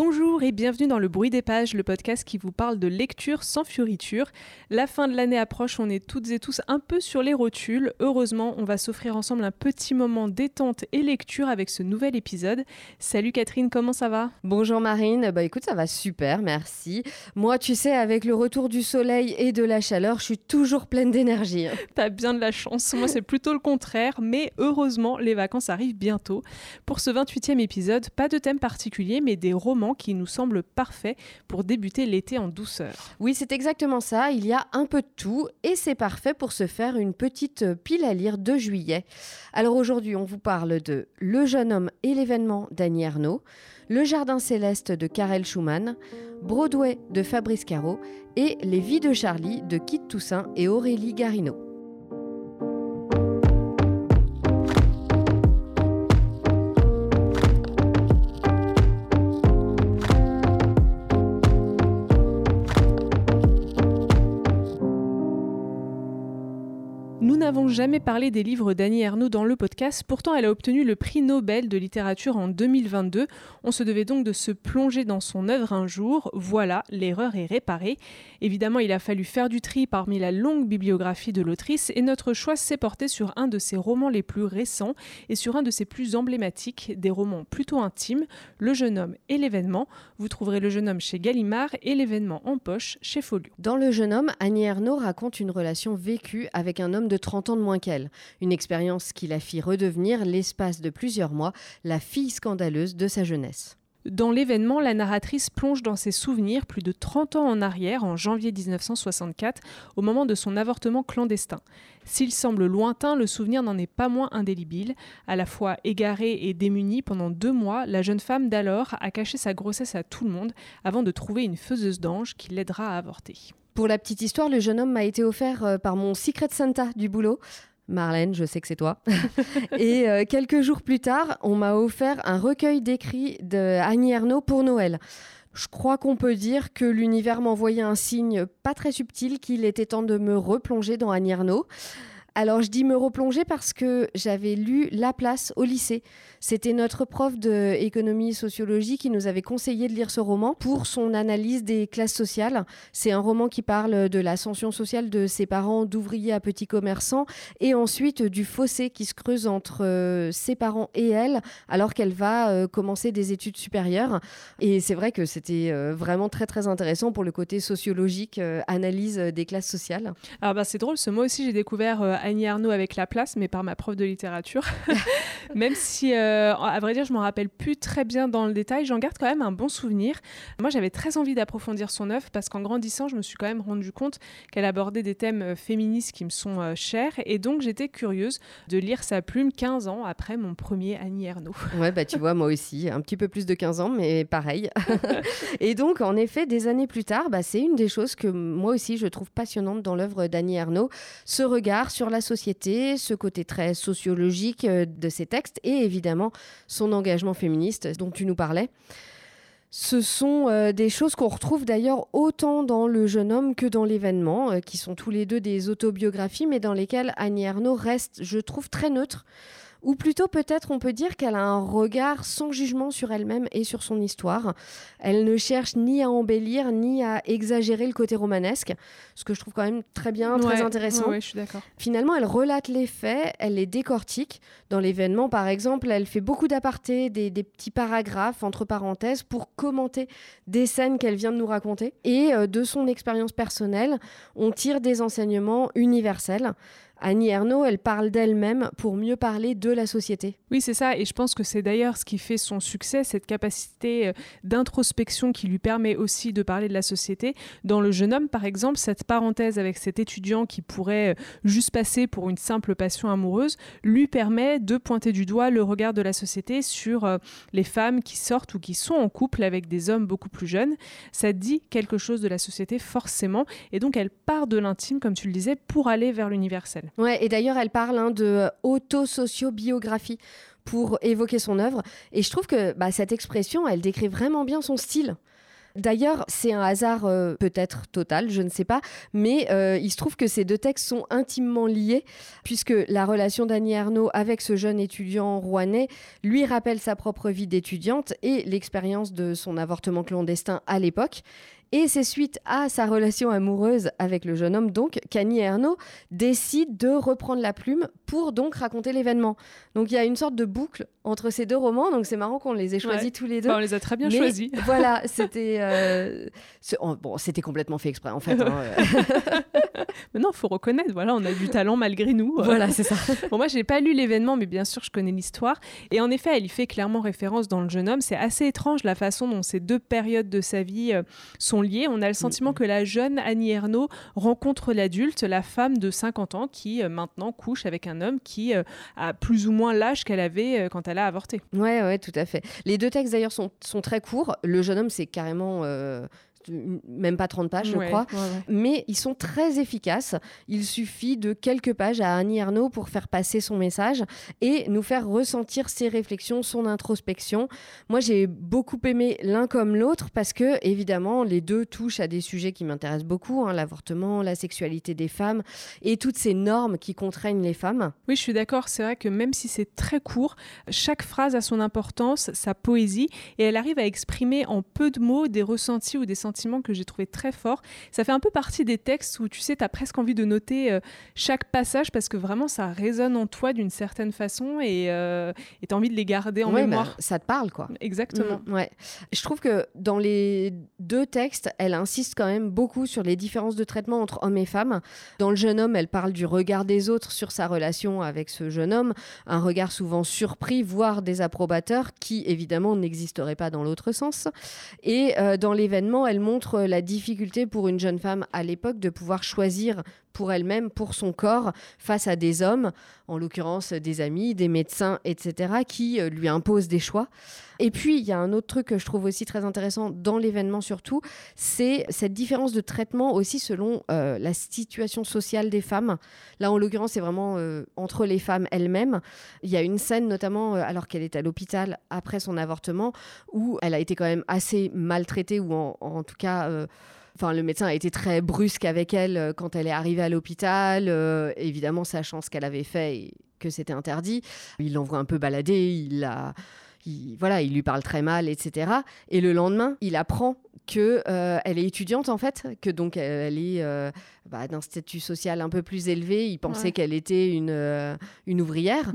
Bonjour et bienvenue dans le bruit des pages, le podcast qui vous parle de lecture sans fioriture. La fin de l'année approche, on est toutes et tous un peu sur les rotules. Heureusement, on va s'offrir ensemble un petit moment détente et lecture avec ce nouvel épisode. Salut Catherine, comment ça va? Bonjour Marine, bah écoute, ça va super, merci. Moi, tu sais, avec le retour du soleil et de la chaleur, je suis toujours pleine d'énergie. T'as bien de la chance, moi c'est plutôt le contraire, mais heureusement, les vacances arrivent bientôt. Pour ce 28e épisode, pas de thème particulier, mais des romans qui nous semble parfait pour débuter l'été en douceur. Oui, c'est exactement ça. Il y a un peu de tout et c'est parfait pour se faire une petite pile à lire de juillet. Alors aujourd'hui, on vous parle de Le jeune homme et l'événement d'Annie Arnaud, Le jardin céleste de Karel Schumann, Broadway de Fabrice Caro et Les vies de Charlie de Kit Toussaint et Aurélie Garino. N'avons jamais parlé des livres d'Annie Ernaux dans le podcast, pourtant elle a obtenu le prix Nobel de littérature en 2022. On se devait donc de se plonger dans son œuvre un jour. Voilà, l'erreur est réparée. Évidemment, il a fallu faire du tri parmi la longue bibliographie de l'autrice et notre choix s'est porté sur un de ses romans les plus récents et sur un de ses plus emblématiques, des romans plutôt intimes, Le jeune homme et l'événement. Vous trouverez Le jeune homme chez Gallimard et l'événement en poche chez Folio. Dans Le jeune homme, Annie Ernaux raconte une relation vécue avec un homme de 30 de moins qu'elle. Une expérience qui la fit redevenir, l'espace de plusieurs mois, la fille scandaleuse de sa jeunesse. Dans l'événement, la narratrice plonge dans ses souvenirs plus de 30 ans en arrière, en janvier 1964, au moment de son avortement clandestin. S'il semble lointain, le souvenir n'en est pas moins indélébile. À la fois égarée et démunie pendant deux mois, la jeune femme d'alors a caché sa grossesse à tout le monde avant de trouver une faiseuse d'ange qui l'aidera à avorter. Pour la petite histoire, le jeune homme m'a été offert euh, par mon Secret Santa du boulot. Marlène, je sais que c'est toi. et euh, quelques jours plus tard, on m'a offert un recueil d'écrits de Annie Ernaux pour Noël. Je crois qu'on peut dire que l'univers m'envoyait un signe pas très subtil qu'il était temps de me replonger dans Annie Ernaux. Alors je dis me replonger parce que j'avais lu La place au lycée. C'était notre prof d'économie sociologie qui nous avait conseillé de lire ce roman pour son analyse des classes sociales. C'est un roman qui parle de l'ascension sociale de ses parents d'ouvriers à petits commerçants et ensuite du fossé qui se creuse entre euh, ses parents et elle alors qu'elle va euh, commencer des études supérieures. Et c'est vrai que c'était euh, vraiment très très intéressant pour le côté sociologique, analyse des classes sociales. Alors bah c'est drôle, ce moi aussi j'ai découvert Annie Arnaud avec La Place, mais par ma prof de littérature. même si, euh, à vrai dire, je m'en rappelle plus très bien dans le détail, j'en garde quand même un bon souvenir. Moi, j'avais très envie d'approfondir son œuvre parce qu'en grandissant, je me suis quand même rendu compte qu'elle abordait des thèmes euh, féministes qui me sont euh, chers. Et donc, j'étais curieuse de lire sa plume 15 ans après mon premier Annie Ernaux. Ouais, bah tu vois, moi aussi, un petit peu plus de 15 ans, mais pareil. et donc, en effet, des années plus tard, bah, c'est une des choses que moi aussi je trouve passionnante dans l'œuvre d'Annie Ernaux, ce regard sur la société, ce côté très sociologique euh, de ses textes et évidemment son engagement féministe dont tu nous parlais. Ce sont euh, des choses qu'on retrouve d'ailleurs autant dans Le jeune homme que dans l'événement, euh, qui sont tous les deux des autobiographies, mais dans lesquelles Annie Ernaux reste, je trouve, très neutre. Ou plutôt peut-être on peut dire qu'elle a un regard sans jugement sur elle-même et sur son histoire. Elle ne cherche ni à embellir ni à exagérer le côté romanesque, ce que je trouve quand même très bien, très intéressant. je suis d'accord. Finalement, elle relate les faits, elle les décortique. Dans l'événement, par exemple, elle fait beaucoup d'apartés, des, des, petits paragraphes entre parenthèses pour commenter des scènes qu'elle vient de nous raconter. Et euh, de son expérience personnelle, on tire des enseignements universels. Annie Ernaux, elle parle d'elle-même pour mieux parler de la société. Oui, c'est ça. Et je pense que c'est d'ailleurs ce qui fait son succès, cette capacité euh, d'introspection qui lui permet aussi de parler de la société. Dans Le jeune homme, par exemple, cette parenthèse avec cet étudiant qui pourrait euh, juste passer pour une simple passion amoureuse lui permet de pointer du doigt le regard de la société sur euh, les femmes qui sortent ou qui sont en couple avec des hommes beaucoup plus jeunes. Ça dit quelque chose de la société forcément. Et donc elle part de l'intime, comme tu le disais, pour aller vers l'universel. Ouais, et d'ailleurs, elle parle hein, de auto-sociobiographie pour évoquer son œuvre. Et je trouve que bah, cette expression, elle décrit vraiment bien son style. D'ailleurs, c'est un hasard euh, peut-être total, je ne sais pas, mais euh, il se trouve que ces deux textes sont intimement liés, puisque la relation d'Annie Ernaux avec ce jeune étudiant rouennais lui rappelle sa propre vie d'étudiante et l'expérience de son avortement clandestin à l'époque. Et c'est suite à sa relation amoureuse avec le jeune homme, donc, qu'Annie Ernaux décide de reprendre la plume pour donc raconter l'événement. Donc il y a une sorte de boucle entre ces deux romans, donc c'est marrant qu'on les ait choisis tous les deux. Bah, on les a très bien choisis. Voilà, c'était euh, bon, c'était complètement fait exprès en fait. Hein. mais non, faut reconnaître, voilà, on a du talent malgré nous. Voilà, c'est ça. bon, moi, j'ai pas lu l'événement, mais bien sûr, je connais l'histoire. Et en effet, elle y fait clairement référence dans le jeune homme. C'est assez étrange la façon dont ces deux périodes de sa vie euh, sont liés. On a le sentiment que la jeune Annie Ernaux rencontre l'adulte, la femme de 50 ans, qui euh, maintenant couche avec un homme qui euh, a plus ou moins l'âge qu'elle avait euh, quand elle avorté. Ouais, ouais, tout à fait. Les deux textes d'ailleurs sont, sont, très courts. Le jeune homme, c'est carrément même pas 30 pages, je crois. Mais ils sont très efficaces. Il suffit de quelques pages à Annie Ernaux pour faire passer son message et nous faire ressentir ses réflexions, son introspection. Moi, j'ai beaucoup aimé l'un comme l'autre parce que, évidemment, les deux touchent à des sujets qui m'intéressent beaucoup hein, l'avortement, la sexualité des femmes et toutes ces normes qui contraignent les femmes. Oui, je suis d'accord. C'est vrai que même si c'est très court, chaque phrase a son importance, sa poésie et elle arrive à exprimer en peu de mots des ressentis ou des sentiments que j'ai trouvé très fort. Ça fait un peu partie des textes où tu sais, tu as presque envie de noter euh, chaque passage parce que vraiment ça résonne en toi d'une certaine façon et euh, tu as envie de les garder en mémoire. Bah, ça te parle quoi. Exactement. Mm, ouais. Je trouve que dans les deux textes, elle insiste quand même beaucoup sur les différences de traitement entre hommes et femmes. Dans Le jeune homme, elle parle du regard des autres sur sa relation avec ce jeune homme, un regard souvent surpris, voire désapprobateur, qui évidemment n'existerait pas dans l'autre sens. Et euh, dans l'événement, elle montre la difficulté pour une jeune femme à l'époque de pouvoir choisir pour elle-même, pour son corps, face à des hommes, en l'occurrence des amis, des médecins, etc., qui euh, lui imposent des choix. Et puis, il y a un autre truc que je trouve aussi très intéressant dans l'événement surtout, c'est cette différence de traitement aussi selon euh, la situation sociale des femmes. Là, en l'occurrence, c'est vraiment euh, entre les femmes elles-mêmes. Il y a une scène, notamment alors qu'elle est à l'hôpital après son avortement, où elle a été quand même assez maltraitée, ou en, tout cas... Enfin, le médecin a été très brusque avec elle euh, quand elle est arrivée à l'hôpital, euh, évidemment sachant ce qu'elle avait fait et que c'était interdit. Il l'envoie un peu balader, il la... voilà, il lui parle très mal, etc. Et le lendemain, il apprend que euh, elle est étudiante en fait, que donc elle est bah, d'un statut social un peu plus élevé. Il pensait qu'elle était une, une ouvrière.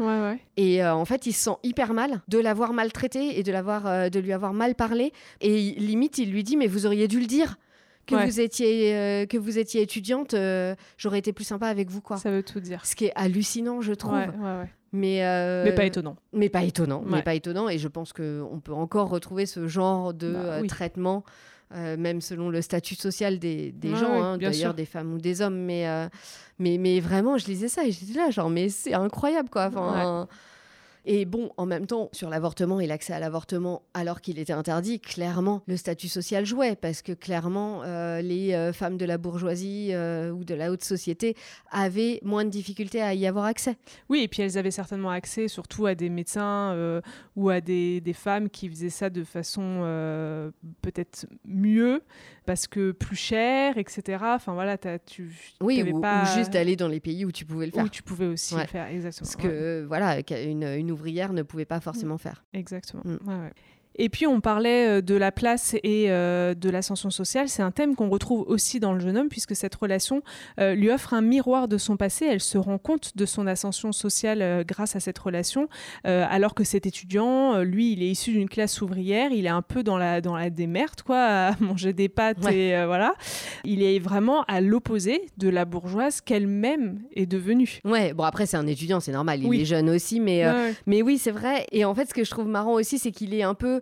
et en fait, il se sent hyper mal de l'avoir maltraitée et de l'avoir de lui avoir mal parlé. Et limite, il lui dit mais vous auriez dû le dire que vous étiez euh, que vous étiez étudiante, euh, j'aurais été plus sympa avec vous quoi. Ça veut tout dire. Ce qui est hallucinant, je trouve. mais euh, mais pas étonnant. Mais pas étonnant. Mais pas étonnant. Et je pense que on peut encore retrouver ce genre de bah traitement. même selon le statut social des, des gens, hein, d'ailleurs des femmes ou des hommes, mais, mais, mais vraiment, je lisais ça et j'étais là, genre, mais c'est incroyable, quoi. Enfin, et bon, en même temps, sur l'avortement et l'accès à l'avortement, alors qu'il était interdit, clairement, le statut social jouait, parce que clairement, euh, les euh, femmes de la bourgeoisie euh, ou de la haute société avaient moins de difficultés à y avoir accès. Oui, et puis elles avaient certainement accès surtout à des médecins ou à des, des, femmes qui faisaient ça de façon peut-être mieux, parce que plus cher, etc. Enfin voilà, as, tu oui, ou, pas... ou, juste d'aller dans les pays où tu pouvais le faire. Où tu pouvais aussi le faire, exactement. Parce que voilà, une, une ouvrière ne pouvait pas forcément faire. Exactement. Mm. Ouais, ouais. Et puis on parlait euh, de la place et euh, de l'ascension sociale. C'est un thème qu'on retrouve aussi dans le jeune homme puisque cette relation euh, lui offre un miroir de son passé. Elle se rend compte de son ascension sociale grâce à cette relation. alors que cet étudiant, lui, il est issu d'une classe ouvrière. Il est un peu dans la dans la démerde, quoi, à manger des pâtes et voilà. Il est vraiment à l'opposé de la bourgeoise qu'elle-même est devenue. Ouais. Bon après c'est un étudiant, c'est normal. Il est jeune aussi, mais mais oui c'est vrai. Et en fait ce que je trouve marrant aussi, c'est qu'il est un peu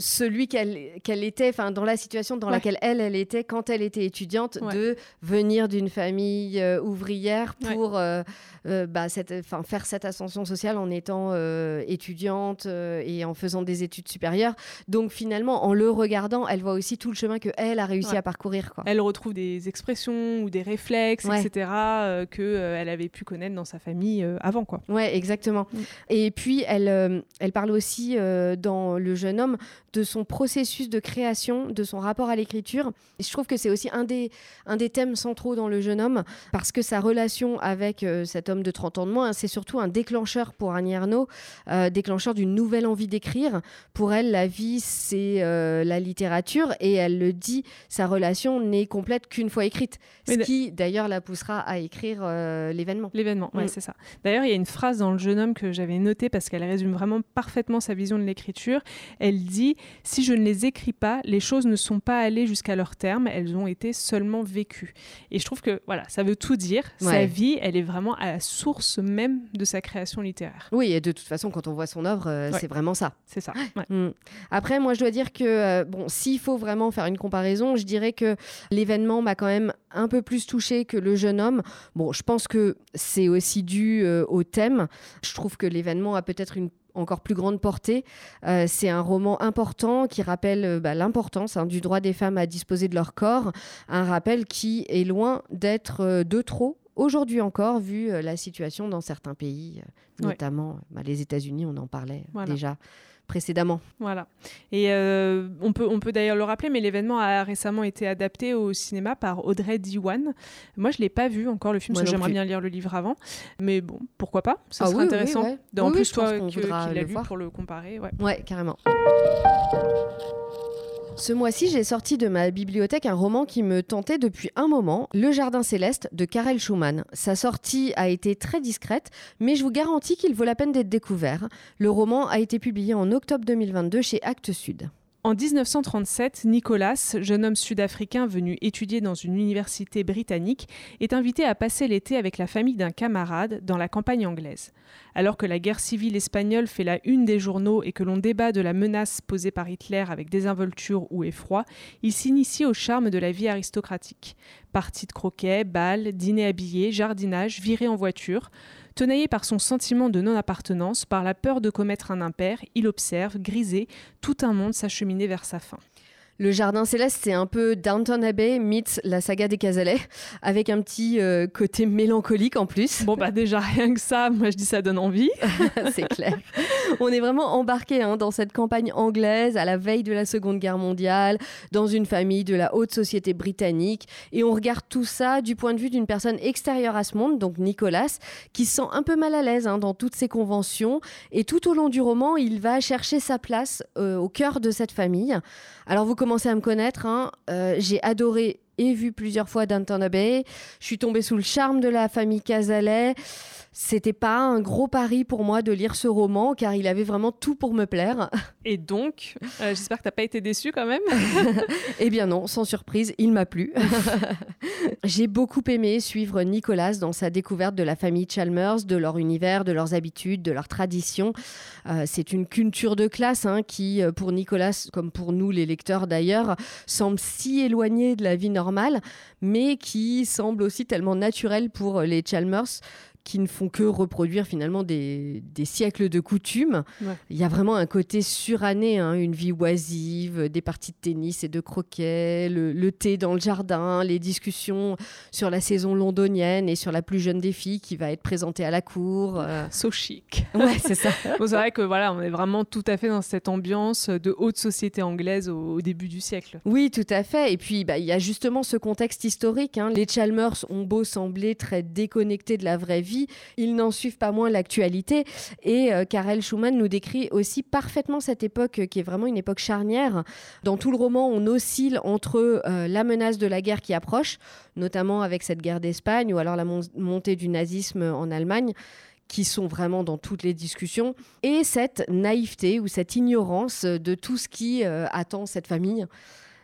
celui qu'elle était, enfin dans la situation dans laquelle elle, elle était quand elle était étudiante, de venir d'une famille euh, ouvrière pour euh, euh, bah, faire cette ascension sociale en étant étudiante et en faisant des études supérieures. Donc finalement, en le regardant, elle voit aussi tout le chemin que elle a réussi à parcourir. Quoi. Elle retrouve des expressions ou des réflexes, etc., que elle avait pu connaître dans sa famille avant. Quoi. Ouais, exactement. Mm. Et puis elle, elle parle aussi dans Le jeune homme de son processus de création, de son rapport à l'écriture. Et je trouve que c'est aussi un des, un des thèmes centraux dans Le jeune homme, parce que sa relation avec euh, cet homme de 30 ans de moins, c'est surtout un déclencheur pour Annie Ernaux, euh, déclencheur d'une nouvelle envie d'écrire. Pour elle, la vie, c'est euh, la littérature, et elle le dit, sa relation n'est complète qu'une fois écrite. Ce qui, d'ailleurs, la poussera à écrire l'événement. L'événement, oui, mm. c'est ça. D'ailleurs, il y a une phrase dans Le jeune homme que j'avais notée parce qu'elle résume vraiment parfaitement sa vision de l'écriture. Elle dit si je ne les écris pas, les choses ne sont pas allées jusqu'à leur terme, elles ont été seulement vécues. Et je trouve que voilà, ça veut tout dire. Sa vie, elle est vraiment à la source même de sa création littéraire. Oui, et de toute façon, quand on voit son œuvre, euh, c'est vraiment ça. C'est ça. Mm. Après, moi, je dois dire que, euh, bon, s'il faut vraiment faire une comparaison, je dirais que l'événement m'a quand même un peu plus touché que le jeune homme. Bon, je pense que c'est aussi dû euh, au thème. Je trouve que l'événement a peut-être une encore plus grande portée. Euh, c'est un roman important qui rappelle euh, bah, l'importance hein, du droit des femmes à disposer de leur corps, un rappel qui est loin d'être euh, de trop aujourd'hui encore, vu la situation dans certains pays, notamment bah, les États-Unis, on en parlait déjà précédemment. Voilà. Et euh, on peut, on peut d'ailleurs le rappeler, mais l'événement a récemment été adapté au cinéma par Audrey Diwan. Moi, je ne l'ai pas vu encore le film, parce que j'aimerais bien lire le livre avant. Mais bon, pourquoi pas? Ça ah serait intéressant. En plus, toi qui l'as lu pour le comparer. Ouais, ouais carrément. Ce mois-ci, j'ai sorti de ma bibliothèque un roman qui me tentait depuis un moment, Le Jardin céleste de Karel Schumann. Sa sortie a été très discrète, mais je vous garantis qu'il vaut la peine d'être découvert. Le roman a été publié en octobre 2022 chez Actes Sud. En 1937, Nicolas, jeune homme sud-africain venu étudier dans une université britannique, est invité à passer l'été avec la famille d'un camarade dans la campagne anglaise. Alors que la guerre civile espagnole fait la une des journaux et que l'on débat de la menace posée par Hitler avec désinvolture ou effroi, il s'initie au charme de la vie aristocratique. Partie de croquet, bal, dîner habillé, jardinage, viré en voiture. Tenaillé par son sentiment de non-appartenance, par la peur de commettre un impair, il observe, grisé, tout un monde s'acheminer vers sa fin. Le Jardin Céleste, c'est un peu Downton Abbey meets la saga des Casalets, avec un petit euh, côté mélancolique en plus. Bon, bah déjà, rien que ça, moi je dis ça donne envie. c'est clair. On est vraiment embarqué hein, dans cette campagne anglaise à la veille de la Seconde Guerre mondiale, dans une famille de la haute société britannique, et on regarde tout ça du point de vue d'une personne extérieure à ce monde, donc Nicolas, qui se sent un peu mal à l'aise hein, dans toutes ces conventions, et tout au long du roman, il va chercher sa place euh, au cœur de cette famille. Alors vous commencez à me connaître, hein. euh, j'ai adoré et vu plusieurs fois Downton Abbey. Je suis tombée sous le charme de la famille Cazalet. C'était pas un gros pari pour moi de lire ce roman car il avait vraiment tout pour me plaire. Et donc, euh, j'espère que t'as pas été déçue quand même. eh bien non, sans surprise, il m'a plu. J'ai beaucoup aimé suivre Nicolas dans sa découverte de la famille Chalmers, de leur univers, de leurs habitudes, de leurs traditions. Euh, c'est une culture de classe hein, qui, euh, pour Nicolas, comme pour nous les lecteurs d'ailleurs, semble si éloignée de la vie normale, mais qui semble aussi tellement naturelle pour les Chalmers qui ne font que reproduire finalement des, siècles de coutumes. Il y a vraiment un côté suranné, hein, une vie oisive, des parties de tennis et de croquet, le, thé dans le jardin, les discussions sur la saison londonienne et sur la plus jeune des filles qui va être présentée à la cour. Euh. So chic. Ouais, c'est ça. c'est vrai que voilà, on est vraiment tout à fait dans cette ambiance de haute société anglaise au, début du siècle. Oui, tout à fait. Et puis, bah, il y a justement ce contexte historique. Hein. Les Chalmers ont beau sembler très déconnectés de la vraie vie, ils n'en suivent pas moins l'actualité. Et euh, Karel Schumann nous décrit aussi parfaitement cette époque euh, qui est vraiment une époque charnière. Dans tout le roman, on oscille entre euh, la menace de la guerre qui approche, notamment avec cette guerre d'Espagne ou alors la montée du nazisme en Allemagne qui sont vraiment dans toutes les discussions, et cette naïveté ou cette ignorance de tout ce qui attend cette famille.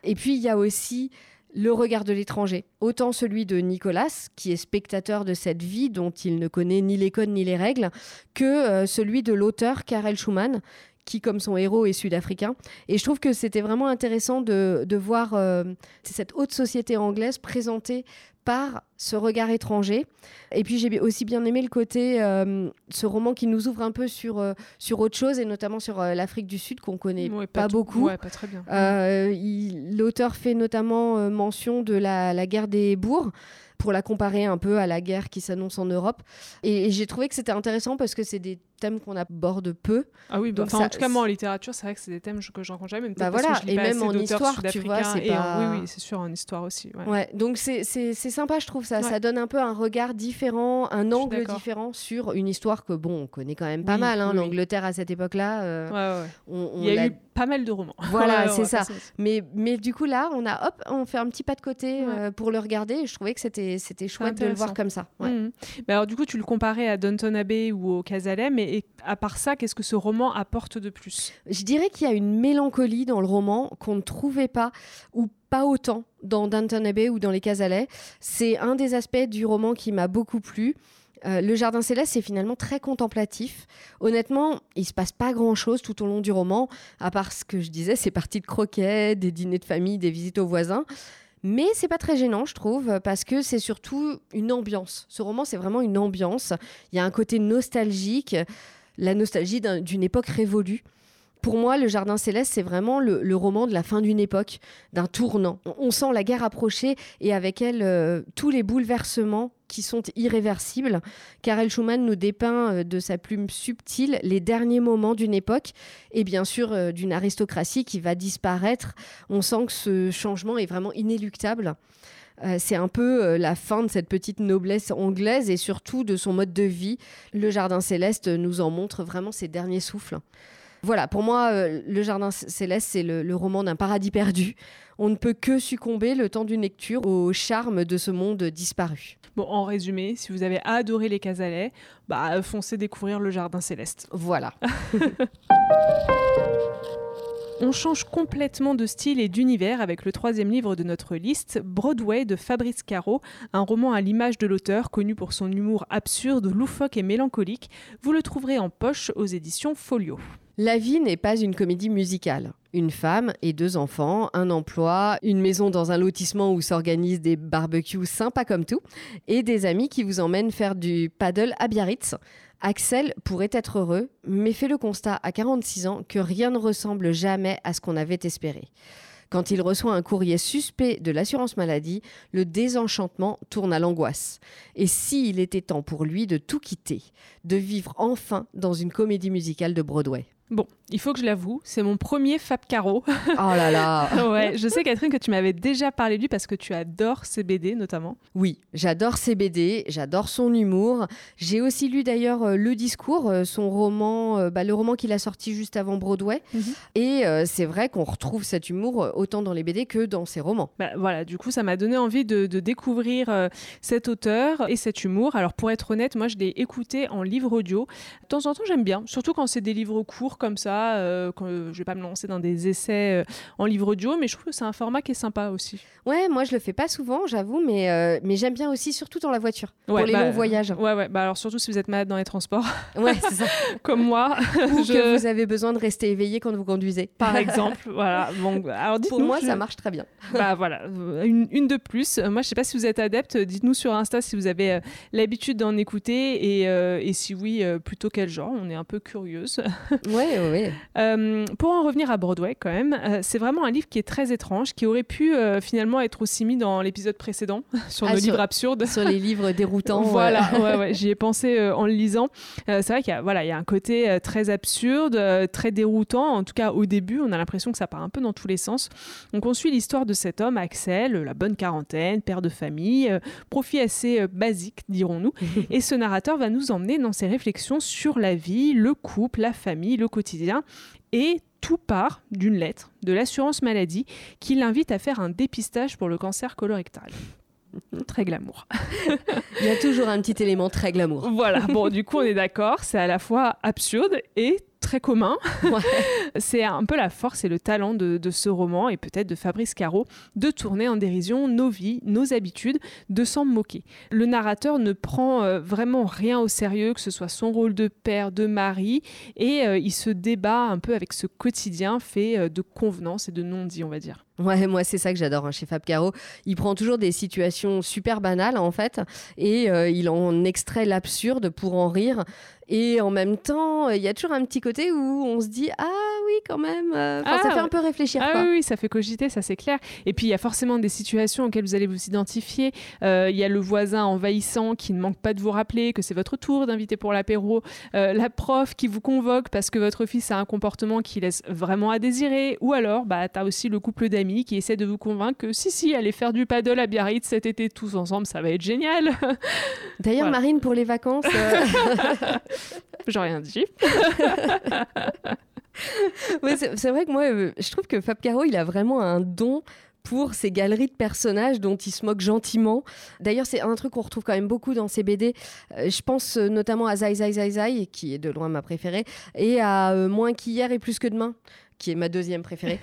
Et puis il y a aussi le regard de l'étranger, autant celui de Nicolas, qui est spectateur de cette vie dont il ne connaît ni les codes ni les règles, que euh, celui de l'auteur Karel Schumann, qui, comme son héros, est sud-africain. Et je trouve que c'était vraiment intéressant de, voir euh, cette haute société anglaise présentée par ce regard étranger. Et puis j'ai aussi bien aimé le côté, euh, ce roman qui nous ouvre un peu sur, euh, sur autre chose, et notamment sur euh, l'Afrique du Sud, qu'on connaît pas, beaucoup. pas très bien. L'auteur fait notamment mention de la, la guerre des bourgs pour la comparer un peu à la guerre qui s'annonce en Europe. Et, j'ai trouvé que c'était intéressant parce que c'est des thèmes qu'on aborde peu. Ah oui, bah, Donc enfin, ça- en tout cas, moi, en littérature, c'est vrai que c'est des thèmes que je rencontre jamais. mais Bah parce voilà, que je lis et pas même en histoire, tu vois, c'est en- pas- Oui, oui, c'est sûr, en histoire aussi. ouais. Ouais, donc c'est sympa, je trouve ça. Ouais. Ça donne un peu un regard différent, un angle différent sur une histoire que, bon, on connaît quand même pas Oui, mal. hein, oui. L'Angleterre à cette époque-là, euh, Ouais, ouais. on, on Il y a eu pas mal de romans. Voilà, c'est ça. Mais, mais du coup, là, on a hop, on fait un petit pas de côté euh, pour le regarder. Et je trouvais que c'était c'était chouette de le voir comme ça. Ouais. Mhm. Mais alors, du coup, tu le comparais à Downton Abbey ou au Casalem, mais et à part ça, qu'est-ce que ce roman apporte de plus? Je dirais qu'il y a une mélancolie dans le roman qu'on ne trouvait pas ou pas autant dans Downton Abbey ou dans Les Casalets. C'est un des aspects du roman qui m'a beaucoup plu. Euh, le Jardin Céleste, c'est finalement très contemplatif. Honnêtement, il se passe pas grand-chose tout au long du roman, à part ce que je disais, ces parties de croquets, des dîners de famille, des visites aux voisins. Mais c'est pas très gênant, je trouve, parce que c'est surtout une ambiance. Ce roman, c'est vraiment une ambiance. Il y a un côté nostalgique, la nostalgie d'un- d'une époque révolue. Pour moi, Le Jardin Céleste, c'est vraiment le, roman de la fin d'une époque, d'un tournant. On, on sent la guerre approcher et avec elle euh, tous les bouleversements qui sont irréversibles. Karel Schumann nous dépeint euh, de sa plume subtile les derniers moments d'une époque et bien sûr euh, d'une aristocratie qui va disparaître. On sent que ce changement est vraiment inéluctable. Euh, c'est un peu la fin de cette petite noblesse anglaise et surtout de son mode de vie. Le Jardin Céleste nous en montre vraiment ses derniers souffles. Voilà, pour moi, Le Jardin Céleste, c'est le, le roman d'un paradis perdu. On ne peut que succomber le temps d'une lecture au charme de ce monde disparu. Bon, en résumé, si vous avez adoré les Casalets, bah, foncez découvrir le Jardin Céleste. Voilà. On change complètement de style et d'univers avec le troisième livre de notre liste, Broadway de Fabrice Caro, un roman à l'image de l'auteur, connu pour son humour absurde, loufoque et mélancolique. Vous le trouverez en poche aux éditions Folio. La vie n'est pas une comédie musicale. Une femme et deux enfants, un emploi, une maison dans un lotissement où s'organisent des barbecues sympas comme tout, et des amis qui vous emmènent faire du paddle à Biarritz. Axel pourrait être heureux, mais fait le constat à 46 ans que rien ne ressemble jamais à ce qu'on avait espéré. Quand il reçoit un courrier suspect de l'assurance maladie, le désenchantement tourne à l'angoisse. Et s'il était temps pour lui de tout quitter, de vivre enfin dans une comédie musicale de Broadway? Bon, il faut que je l'avoue, c'est mon premier Fab Caro. Oh là là ouais, je sais Catherine que tu m'avais déjà parlé de lui parce que tu adores ses BD notamment. Oui, j'adore ses BD, j'adore son humour. J'ai aussi lu d'ailleurs euh, Le Discours, euh, son roman, euh, bah, le roman qu'il a sorti juste avant Broadway. Mhm. Et c'est vrai qu'on retrouve cet humour autant dans les BD que dans ses romans. Bah, voilà, du coup, ça m'a donné envie de, de découvrir cet auteur et cet humour. Alors, pour être honnête, moi, je l'ai écouté en livre audio. De temps en temps, j'aime bien, surtout quand c'est des livres courts comme ça. euh, quand, euh, je vais pas me lancer dans des essais euh, en livre audio, mais je trouve que c'est un format qui est sympa aussi. Ouais, moi je le fais pas souvent, j'avoue, mais, euh, mais j'aime bien aussi, surtout dans la voiture, Ouais, pour les bah, longs voyages. Ouais, ouais. Bah, alors, surtout si vous êtes malade dans les transports, Ouais, c'est ça. comme moi, Ou je- que vous avez besoin de rester éveillé quand vous conduisez. par exemple. voilà. Bon, alors, Pour moi, je- ça marche très bien. Bah voilà, une, une de plus. Moi, je sais pas si vous êtes adepte. Dites-nous sur Insta si vous avez euh, l'habitude d'en écouter et, et si oui, plutôt quel genre. On est un peu curieuse. Ouais, ouais, ouais. Euh, pour en revenir à Broadway, quand même, euh, c'est vraiment un livre qui est très étrange, qui aurait pu euh, finalement être aussi mis dans l'épisode précédent sur Ah, nos sur- livres absurdes. Sur les livres déroutants. Voilà, ouais, ouais, j'y ai pensé en le lisant. C'est vrai qu'il y a, voilà, il y a un côté très absurde, très déroutant. En tout cas, au début, on a l'impression que ça part un peu dans tous les sens. Donc, on suit l'histoire de cet homme, Axel, la bonne quarantaine, père de famille, profil assez basique, dirons-nous. Et ce narrateur va nous emmener dans ses réflexions sur la vie, le couple, la famille, le quotidien. Et tout part d'une lettre de l'assurance maladie qui l'invite à faire un dépistage pour le cancer colorectal. Très glamour. Il y a toujours un petit élément très glamour. Voilà, bon, du coup, on est d'accord, c'est à la fois absurde et très commun. Ouais. C'est un peu la force et le talent de, de ce roman et peut-être de Fabrice Caro de tourner en dérision nos vies, nos habitudes, de s'en moquer. Le narrateur ne prend euh, vraiment rien au sérieux, que ce soit son rôle de père, de mari, et euh, il se débat un peu avec ce quotidien fait euh, de convenances et de non-dits, on va dire. Ouais, moi c'est ça que j'adore hein, chez Fab Caro. Il prend toujours des situations super banales en fait et euh, il en extrait l'absurde pour en rire. Et en même temps, il y a toujours un petit côté où on se dit ah oui quand même. Euh, ça Ah, fait un peu réfléchir. Ah quoi. oui, ça fait cogiter, ça c'est clair. Et puis il y a forcément des situations auxquelles vous allez vous identifier. Euh, Il y a le voisin envahissant qui ne manque pas de vous rappeler que c'est votre tour d'inviter pour l'apéro. La prof qui vous convoque parce que votre fils a un comportement qui laisse vraiment à désirer. Ou alors, bah, tu as aussi le couple d'amis qui essaie de vous convaincre que si, si, allez faire du paddle à Biarritz cet été tous ensemble, ça va être génial. D'ailleurs, Voilà. Marine, pour les vacances, euh, J'ai rien dit. ouais, c'est vrai que moi, euh, je trouve que Fab Caro, il a vraiment un don pour ces galeries de personnages dont il se moque gentiment. D'ailleurs, c'est un truc qu'on retrouve quand même beaucoup dans ses BD. Euh, je pense euh, notamment à Zai Zai Zai Zai, qui est de loin ma préférée, et à euh, Moins qu'hier et plus que demain qui est ma deuxième préférée.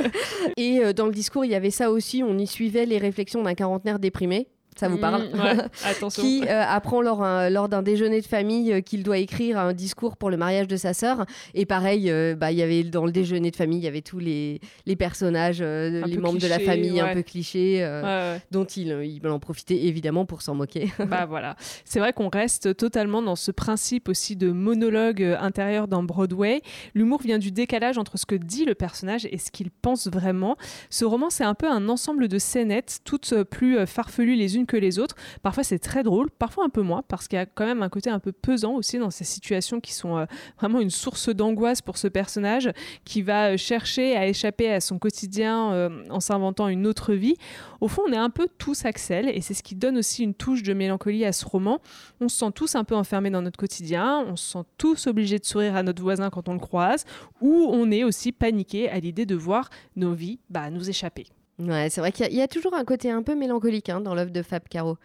et euh, dans le discours, il y avait ça aussi, on y suivait les réflexions d'un quarantenaire déprimé. Ça vous parle Mm, ouais, Attention. qui euh, apprend lors, un- lors d'un déjeuner de famille euh, qu'il doit écrire un discours pour le mariage de sa sœur. Et pareil, euh, bah, il y avait dans le déjeuner de famille, il y avait tous les, les personnages, euh, les membres de la famille un peu clichés, euh, Ouais, dont il, il en profitait évidemment pour s'en moquer. bah voilà. C'est vrai qu'on reste totalement dans ce principe aussi de monologue euh, intérieur dans Broadway. L'humour vient du décalage entre ce que dit le personnage et ce qu'il pense vraiment. Ce roman, c'est un peu un ensemble de scénettes, toutes euh, plus euh, farfelues les unes que les autres. Parfois, c'est très drôle, parfois un peu moins, parce qu'il y a quand même un côté un peu pesant aussi dans ces situations qui sont euh, vraiment une source d'angoisse pour ce personnage qui va euh, chercher à échapper à son quotidien euh, en s'inventant une autre vie. Au fond, on est un peu tous Axel, et c'est ce qui donne aussi une touche de mélancolie à ce roman. On se sent tous un peu enfermés dans notre quotidien, on se sent tous obligés de sourire à notre voisin quand on le croise, ou on est aussi paniqué à l'idée de voir nos vies bah, nous échapper. Ouais, c'est vrai qu'il y a- il y, a toujours un côté un peu mélancolique hein, dans l'œuvre de Fab Caro.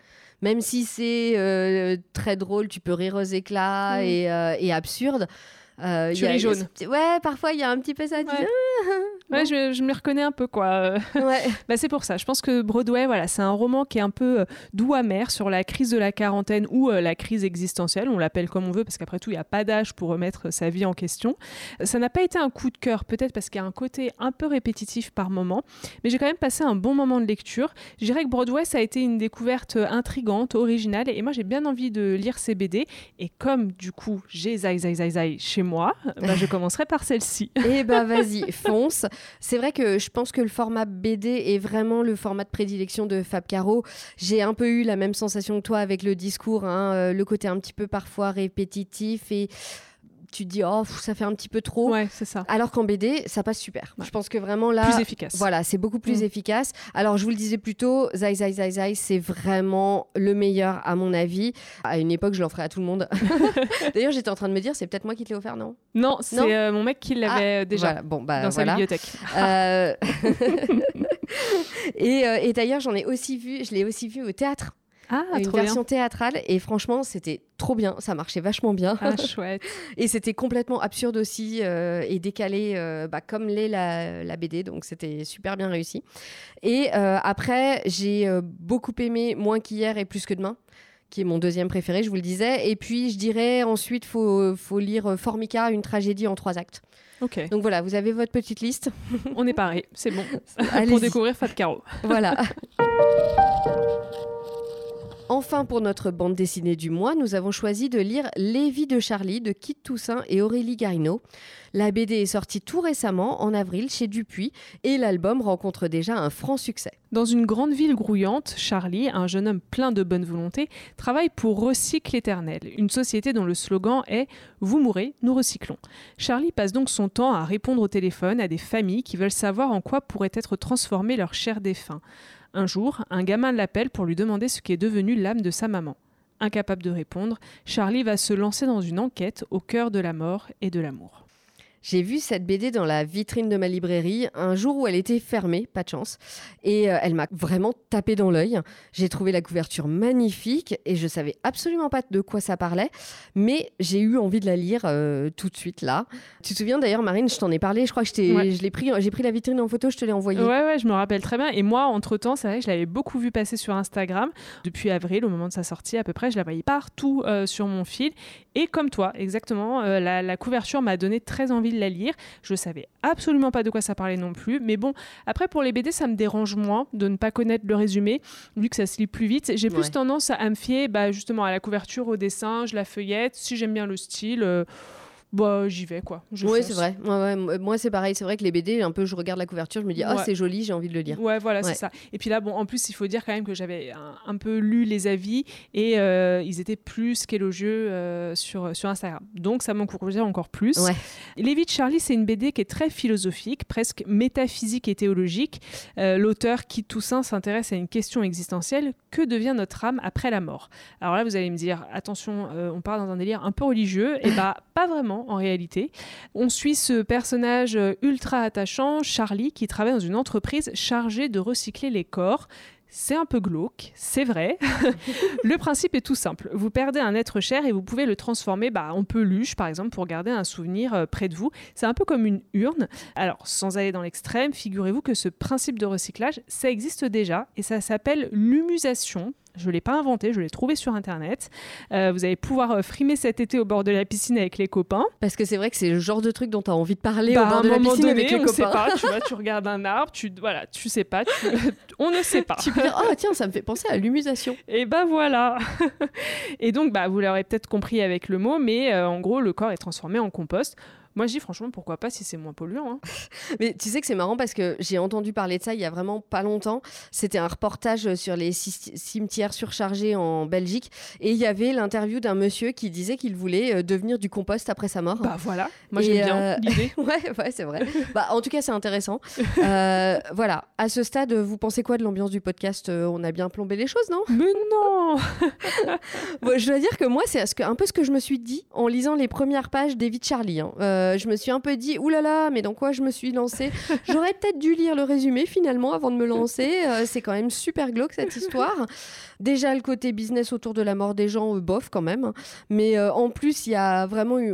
Même si c'est euh, très drôle, tu peux rire aux éclats Mm. et, euh, et absurde. euh, Tu y a- ris il y a jaune. Ouais, parfois il y a un petit peu ça. tu Ouais. dis, Ouais, je, je me reconnais un peu, quoi. Euh, ah, ouais. Bah, c'est pour ça. Je pense que Broadway, voilà, c'est un roman qui est un peu euh, doux amer sur la crise de la quarantaine ou euh, la crise existentielle. On l'appelle comme on veut parce qu'après tout, il n'y a pas d'âge pour remettre sa vie en question. Euh, Ça n'a pas été un coup de cœur, peut-être parce qu'il y a un côté un peu répétitif par moment, mais j'ai quand même passé un bon moment de lecture. Je dirais que Broadway, ça a été une découverte euh, intrigante, originale, et moi j'ai bien envie de lire ces BD. Et comme du coup, j'ai Zai Zai Zai Zai chez moi, bah, je commencerai par celle-ci. Eh ben vas-y, fonce. C'est vrai que je pense que le format BD est vraiment le format de prédilection de Fab Caro. J'ai un peu eu la même sensation que toi avec le discours, hein, euh, le côté un petit peu parfois répétitif et tu te dis oh pff, ça fait un petit peu trop. Ouais, c'est ça. Alors qu'en BD, ça passe super. Ouais. Je pense que vraiment là, Plus efficace. voilà, c'est beaucoup plus Mm. efficace. Alors, je vous le disais plus tôt, Zai Zai Zai Zai, c'est vraiment le meilleur à mon avis. À une époque, je l'en ferais à tout le monde. D'ailleurs, j'étais en train de me dire, c'est peut-être moi qui te l'ai offert, non? Non, c'est euh, mon mec qui l'avait euh, déjà Voilà, Bon, bah dans sa voilà. bibliothèque. Euh, et euh, et d'ailleurs, j'en ai aussi vu, je l'ai aussi vu au théâtre, Ah, une version théâtrale. Et franchement, c'était trop bien, ça marchait vachement bien. Ah, chouette. Et c'était complètement absurde aussi euh, et décalé euh, bah, comme l'est la, la BD, donc c'était super bien réussi. Et euh, après, j'ai beaucoup aimé Moins qu'hier et Plus que demain qui est mon deuxième préféré, je vous le disais. Et puis, je dirais ensuite, faut, faut lire Formica, une tragédie en trois actes. Ok, Donc voilà, vous avez votre petite liste. on est pareil, c'est bon. Pour découvrir Fab Caro. Voilà. Enfin, pour notre bande dessinée du mois, nous avons choisi de lire Lévi de Charlie de Kit Toussaint et Aurélie Garino. La BD est sortie tout récemment, en avril, chez Dupuis, et l'album rencontre déjà un franc succès. Dans une grande ville grouillante, Charlie, un jeune homme plein de bonne volonté, travaille pour Recycle Éternel, une société dont le slogan est Vous mourrez, nous recyclons. Charlie passe donc son temps à répondre au téléphone à des familles qui veulent savoir en quoi pourrait être transformée leur chair défunt. Un jour, un gamin l'appelle pour lui demander ce qu'est devenu l'âme de sa maman. Incapable de répondre, Charlie va se lancer dans une enquête au cœur de la mort et de l'amour. J'ai vu cette BD dans la vitrine de ma librairie un jour où elle était fermée, pas de chance, et euh, elle m'a vraiment tapé dans l'œil. J'ai trouvé la couverture magnifique et je savais absolument pas de quoi ça parlait, mais j'ai eu envie de la lire euh, tout de suite là. Tu te souviens d'ailleurs, Marine, je t'en ai parlé, je crois que je Ouais. je l'ai pris, j'ai pris la vitrine en photo, je te l'ai envoyée. Ouais, ouais, je me rappelle très bien. Et moi, entre-temps, c'est vrai que je l'avais beaucoup vu passer sur Instagram depuis avril, au moment de sa sortie à peu près. Je la voyais partout euh, sur mon fil. Et comme toi, exactement, euh, la, couverture m'a donné très envie de la lire. Je savais absolument pas de quoi ça parlait non plus. Mais bon, après, pour les BD, ça me dérange moins de ne pas connaître le résumé, vu que ça se lit plus vite. J'ai plus tendance à, me fier bah, justement à la couverture, au dessin, je la feuillette. Si j'aime bien le style. Euh, bah j'y vais quoi. Oui, c'est vrai. Moi, c'est pareil. C'est vrai que les BD, un peu, je regarde la couverture, je me dis, ah, c'est joli, j'ai envie de le lire. Ouais, voilà, c'est ça. Et puis là, bon, en plus, il faut dire quand même que j'avais un, peu lu les avis et euh, ils étaient plus qu'élogieux euh, sur, sur Instagram. Donc, ça m'encourageait encore plus. Ouais. Lévi de Charlie, c'est une BD qui est très philosophique, presque métaphysique et théologique. Euh, l'auteur, Kit Toussaint, s'intéresse à une question existentielle que devient notre âme après la mort? Alors là, vous allez me dire, attention, on part dans un délire un peu religieux. Et bah, pas vraiment en réalité. On suit ce personnage euh, ultra attachant, Charlie, qui travaille dans une entreprise chargée de recycler les corps. C'est un peu glauque, c'est vrai. le principe est tout simple. Vous perdez un être cher et vous pouvez le transformer bah, en peluche, par exemple, pour garder un souvenir euh, près de vous. C'est un peu comme une urne. Alors, sans aller dans l'extrême, figurez-vous que ce principe de recyclage, ça existe déjà et ça s'appelle l'humusation. Je ne l'ai pas inventé, je l'ai trouvé sur Internet. Euh, vous allez pouvoir euh, frimer cet été au bord de la piscine avec les copains. Parce que c'est vrai que c'est le genre de truc dont tu as envie de parler bah, au bord de la piscine avec les on copains. Sait pas, tu vois, tu regardes un arbre, tu voilà, tu sais pas, on ne sait pas. tu peux dire, oh tiens, ça me fait penser à l'humusation. Et ben voilà. Et donc, bah, vous l'aurez peut-être compris avec le mot, mais euh, en gros, le corps est transformé en compost. Moi, je dis franchement, pourquoi pas si c'est moins polluant. Hein. Mais tu sais que c'est marrant parce que j'ai entendu parler de ça il y a vraiment pas longtemps. C'était un reportage sur les cimetières surchargés en Belgique et il y avait l'interview d'un monsieur qui disait qu'il voulait euh, devenir du compost après sa mort. Bah voilà, moi j'aime bien euh, l'idée. ouais, ouais c'est vrai. bah, en tout cas, c'est intéressant. Euh, voilà, à ce stade, vous pensez quoi de l'ambiance du podcast? On a bien plombé les choses, non? Mais non Je dois dire que moi, c'est un peu ce que je me suis dit en lisant les premières pages d'Evie Charlie. Hein. Euh, je me suis un peu dit, oulala, mais dans quoi je me suis lancée? J'aurais peut-être dû lire le résumé finalement avant de me lancer. Euh, c'est quand même super glauque cette histoire. Déjà, le côté business autour de la mort des gens, euh, bof quand même. Hein. Mais en plus, il y a vraiment eu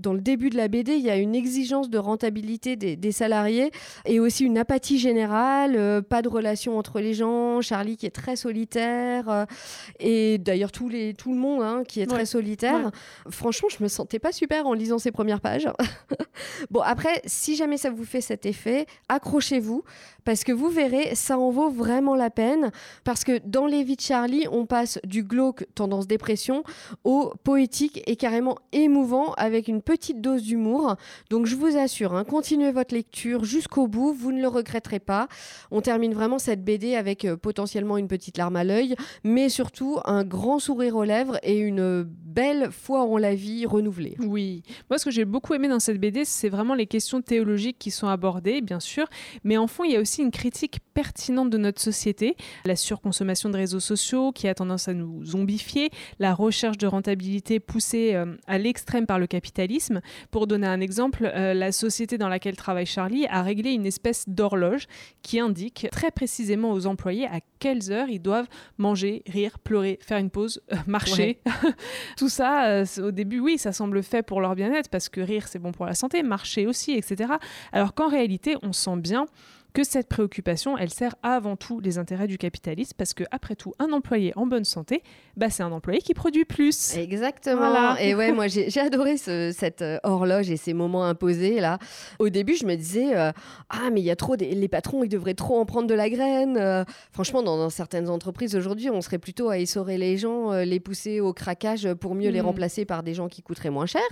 dans le début de la BD, il y a une exigence de rentabilité des, salariés et aussi une apathie générale, euh, pas de relation entre les gens, Charlie qui est très solitaire euh, et d'ailleurs tout, les, tout le monde hein, qui est très solitaire. Franchement, je me sentais pas super en lisant ces premières pages. bon, après, si jamais ça vous fait cet effet, accrochez-vous parce que vous verrez, ça en vaut vraiment la peine parce que dans Les vies de Charlie, on passe du glauque tendance dépression au poétique et carrément émouvant avec une petite dose d'humour. Donc je vous assure, hein, continuez votre lecture jusqu'au bout, vous ne le regretterez pas. On termine vraiment cette BD avec euh, potentiellement une petite larme à l'œil, mais surtout un grand sourire aux lèvres et une belle foi en la vie renouvelée. Oui, moi ce que j'ai beaucoup aimé dans cette BD, c'est vraiment les questions théologiques qui sont abordées, bien sûr, mais en fond il y a aussi une critique pertinente de notre société, la surconsommation de réseaux sociaux qui a tendance à nous zombifier, la recherche de rentabilité poussée euh, à l'extrême par le capitalisme pour donner un exemple, euh, la société dans laquelle travaille Charlie a réglé une espèce d'horloge qui indique très précisément aux employés à quelles heures ils doivent manger, rire, pleurer, faire une pause, euh, marcher. Tout ça, au début, oui, ça semble fait pour leur bien-être parce que rire, c'est bon pour la santé, marcher aussi, etc. Alors qu'en réalité, on sent bien que cette préoccupation, elle sert avant tout les intérêts du capitalisme, parce que après tout, un employé en bonne santé, bah, c'est un employé qui produit plus. Exactement. Et ouais, moi j'ai adoré cette euh, horloge et ces moments imposés là. Au début, je me disais euh, ah mais il y a trop les patrons, ils devraient trop en prendre de la graine. Euh, franchement, dans, certaines entreprises aujourd'hui, on serait plutôt à essorer les gens, les pousser au craquage pour mieux les mm. remplacer par des gens qui coûteraient moins cher.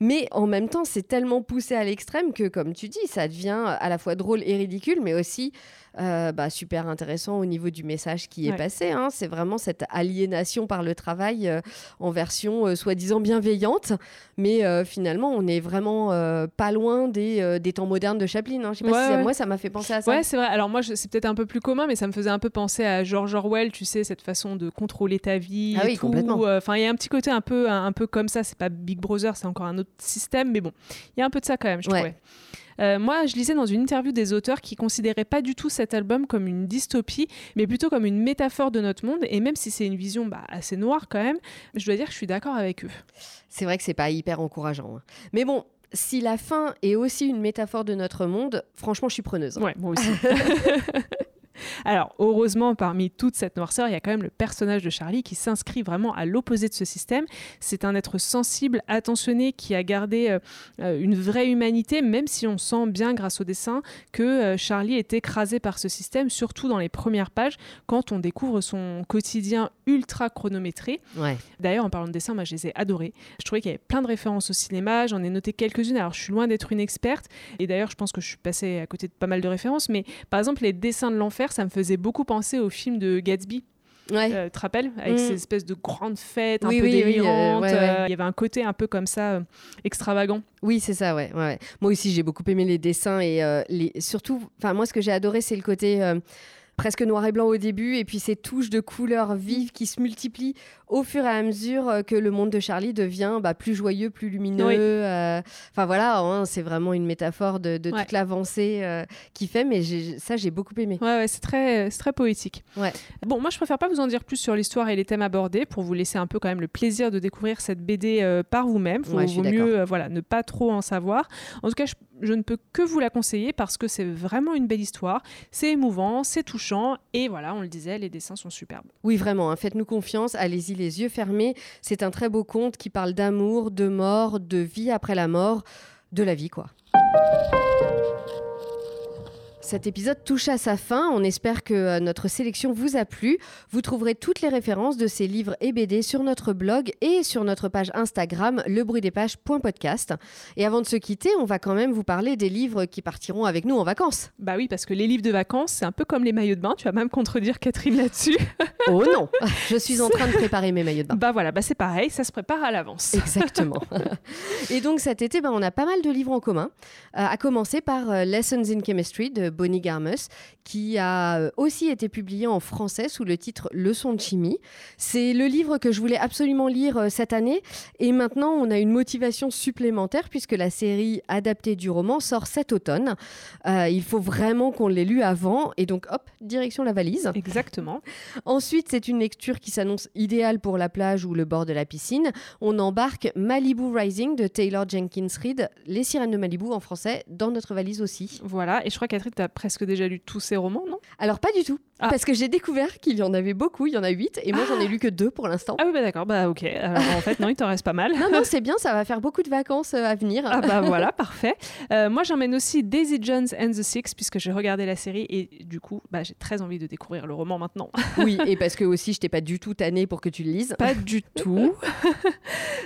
Mais en même temps, c'est tellement poussé à l'extrême que, comme tu dis, ça devient à la fois drôle et ridicule mais aussi euh, bah, super intéressant au niveau du message qui est passé. Hein. C'est vraiment cette aliénation par le travail euh, en version euh, soi-disant bienveillante, mais finalement, on est vraiment pas loin des, des, temps modernes de Chaplin. Hein. Je sais pas si moi, ça m'a fait penser à ça. Ouais, c'est vrai. Alors moi, c'est peut-être un peu plus commun, mais ça me faisait un peu penser à George Orwell, tu sais, cette façon de contrôler ta vie. Ah oui, complètement. Enfin, il y a un petit côté un peu, un, peu comme ça. C'est pas Big Brother, c'est encore un autre système, mais bon, il y a un peu de ça quand même, je trouvais. Euh, moi, je lisais dans une interview des auteurs qui considéraient pas du tout cet album comme une dystopie, mais plutôt comme une métaphore de notre monde. Et même si c'est une vision bah, assez noire quand même, je dois dire que je suis d'accord avec eux. C'est vrai que c'est pas hyper encourageant. Hein. Mais bon, si la fin est aussi une métaphore de notre monde, franchement, je suis preneuse. Ouais, moi aussi. Alors, heureusement, parmi toute cette noirceur, il y a quand même le personnage de Charlie qui s'inscrit vraiment à l'opposé de ce système. C'est un être sensible, attentionné, qui a gardé euh, euh, une vraie humanité, même si on sent bien grâce au dessin que euh, Charlie est écrasé par ce système, surtout dans les premières pages, quand on découvre son quotidien ultra chronométré. D'ailleurs, en parlant de dessin, moi, je les ai adorés. Je trouvais qu'il y avait plein de références au cinéma, j'en ai noté quelques-unes. Alors, je suis loin d'être une experte, et d'ailleurs, je pense que je suis passée à côté de pas mal de références, mais par exemple, les dessins de l'enfer, ça me faisait beaucoup penser au film de Gatsby. Ouais. Euh, tu te rappelles Avec mm. ces espèces de grandes fêtes un peu délirantes. Euh, euh, il y avait un côté un peu comme ça, extravagant. Oui, c'est ça, ouais. Moi aussi, j'ai beaucoup aimé les dessins et les... surtout, moi, ce que j'ai adoré, c'est le côté presque noir et blanc au début, et puis ces touches de couleurs vives qui se multiplient au fur et à mesure euh, que le monde de Charlie devient bah, plus joyeux, plus lumineux. Euh, enfin voilà, hein, c'est vraiment une métaphore de, toute l'avancée euh, qu'il fait, mais ça j'ai beaucoup aimé. Ouais, ouais c'est très, très poétique. Ouais. Bon, moi je préfère pas vous en dire plus sur l'histoire et les thèmes abordés pour vous laisser un peu quand même le plaisir de découvrir cette BD par vous-même. Il vaut mieux voilà, ne pas trop en savoir. En tout cas, je, je ne peux que vous la conseiller parce que c'est vraiment une belle histoire. C'est émouvant, c'est touchant et voilà, on le disait, les dessins sont superbes. Oui, vraiment, hein, faites-nous confiance, allez-y les yeux fermés. C'est un très beau conte qui parle d'amour, de mort, de vie après la mort, de la vie quoi. Cet épisode touche à sa fin. On espère que euh, notre sélection vous a plu. Vous trouverez toutes les références de ces livres et BD sur notre blog et sur notre page Instagram lebruitdespages.podcast. Et avant de se quitter, on va quand même vous parler des livres qui partiront avec nous en vacances. Bah oui, parce que les livres de vacances, c'est un peu comme les maillots de bain. Tu vas même contredire Catherine là-dessus. oh non, je suis en train de préparer mes maillots de bain. Bah voilà, bah c'est pareil, ça se prépare à l'avance. Exactement. et donc cet été, bah, on a pas mal de livres en commun, euh, à commencer par euh, Lessons in Chemistry de Bonnie Garmus, qui a euh, aussi été publié en français sous le titre Leçon de chimie. C'est le livre que je voulais absolument lire euh, cette année et maintenant on a une motivation supplémentaire puisque la série adaptée du roman sort cet automne. Euh, il faut vraiment qu'on l'ait lu avant et donc hop, direction la valise. Exactement. Ensuite, c'est une lecture qui s'annonce idéale pour la plage ou le bord de la piscine. On embarque Malibu Rising de Taylor Jenkins Reid, Les sirènes de Malibu en français, dans notre valise aussi. Voilà, et je crois qu'Atrine, tu presque déjà lu tous ces romans, non? Alors pas du tout. Ah. Parce que j'ai découvert qu'il y en avait beaucoup, il y en a huit, et moi j'en ai ah. lu que deux pour l'instant. Ah oui, bah d'accord, bah ok. Alors en fait, non, il t'en reste pas mal. non, non, c'est bien, ça va faire beaucoup de vacances euh, à venir. Ah bah voilà, parfait. Euh, moi j'emmène aussi Daisy Jones and the Six, puisque j'ai regardé la série, et du coup, bah, j'ai très envie de découvrir le roman maintenant. oui, et parce que aussi, je t'ai pas du tout tanné pour que tu le lises. Pas du tout.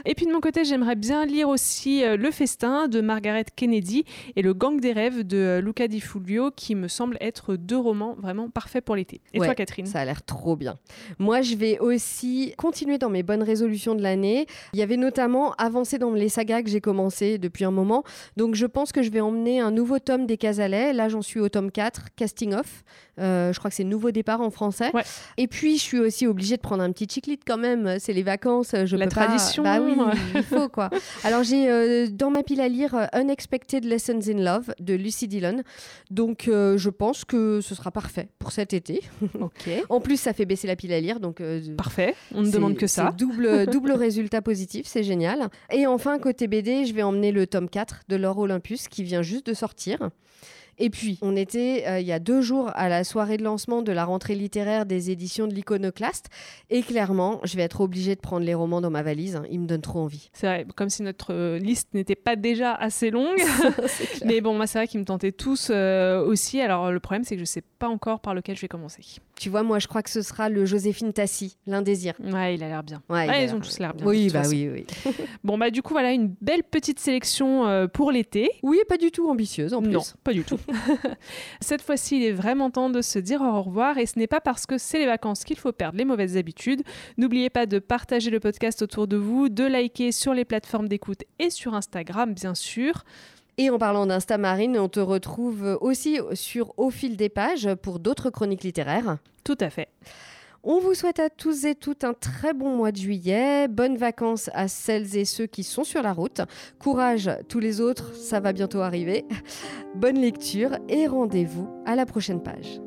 et puis de mon côté, j'aimerais bien lire aussi euh, Le Festin de Margaret Kennedy et Le Gang des rêves de Luca Di Fulvio, qui me semble être deux romans vraiment parfaits pour Et toi, Catherine Ça a l'air trop bien. Moi, je vais aussi continuer dans mes bonnes résolutions de l'année. Il y avait notamment avancé dans les sagas que j'ai commencé depuis un moment. Donc, je pense que je vais emmener un nouveau tome des Casalets. Là, j'en suis au tome 4, Casting Off. Euh, je crois que c'est Nouveau Départ en français. Et puis, je suis aussi obligée de prendre un petit chiclite quand même. C'est les vacances. Je La tradition. Bah oui, il faut quoi. Alors, j'ai euh, dans ma pile à lire euh, Unexpected Lessons in Love de Lucy Dillon. Donc, je pense que ce sera parfait pour cet été. Ok. en plus, ça fait baisser la pile à lire. Donc, parfait. On ne demande que ça. Double, double résultat positif. C'est génial. Et enfin, côté BD, je vais emmener le tome 4 de Laure Olympus qui vient juste de sortir. Et puis, on était euh, il y a deux jours à la soirée de lancement de la rentrée littéraire des éditions de l'Iconoclaste. Et clairement, je vais être obligée de prendre les romans dans ma valise. Hein. Ils me donnent trop envie. C'est vrai, comme si notre euh, liste n'était pas déjà assez longue. Mais bon, moi, c'est vrai qu'ils me tentaient tous euh, aussi. Alors, le problème, c'est que je ne sais pas encore par lequel je vais commencer. Tu vois, moi, je crois que ce sera le Joséphine Tassi, l'Indésir. Ouais, il a l'air bien. Ouais, ils ont tous l'air bien. Oui, bah oui, oui. bon, bah du coup, voilà une belle petite sélection pour l'été. Oui, pas du tout ambitieuse en plus. Non, pas du tout. Cette fois-ci, il est vraiment temps de se dire au revoir et ce n'est pas parce que c'est les vacances qu'il faut perdre les mauvaises habitudes. N'oubliez pas de partager le podcast autour de vous, de liker sur les plateformes d'écoute et sur Instagram, bien sûr. Et en parlant d'Insta Marine, on te retrouve aussi sur Au fil des pages pour d'autres chroniques littéraires. Tout à fait. On vous souhaite à tous et toutes un très bon mois de juillet. Bonnes vacances à celles et ceux qui sont sur la route. Courage tous les autres, ça va bientôt arriver. Bonne lecture et rendez-vous à la prochaine page.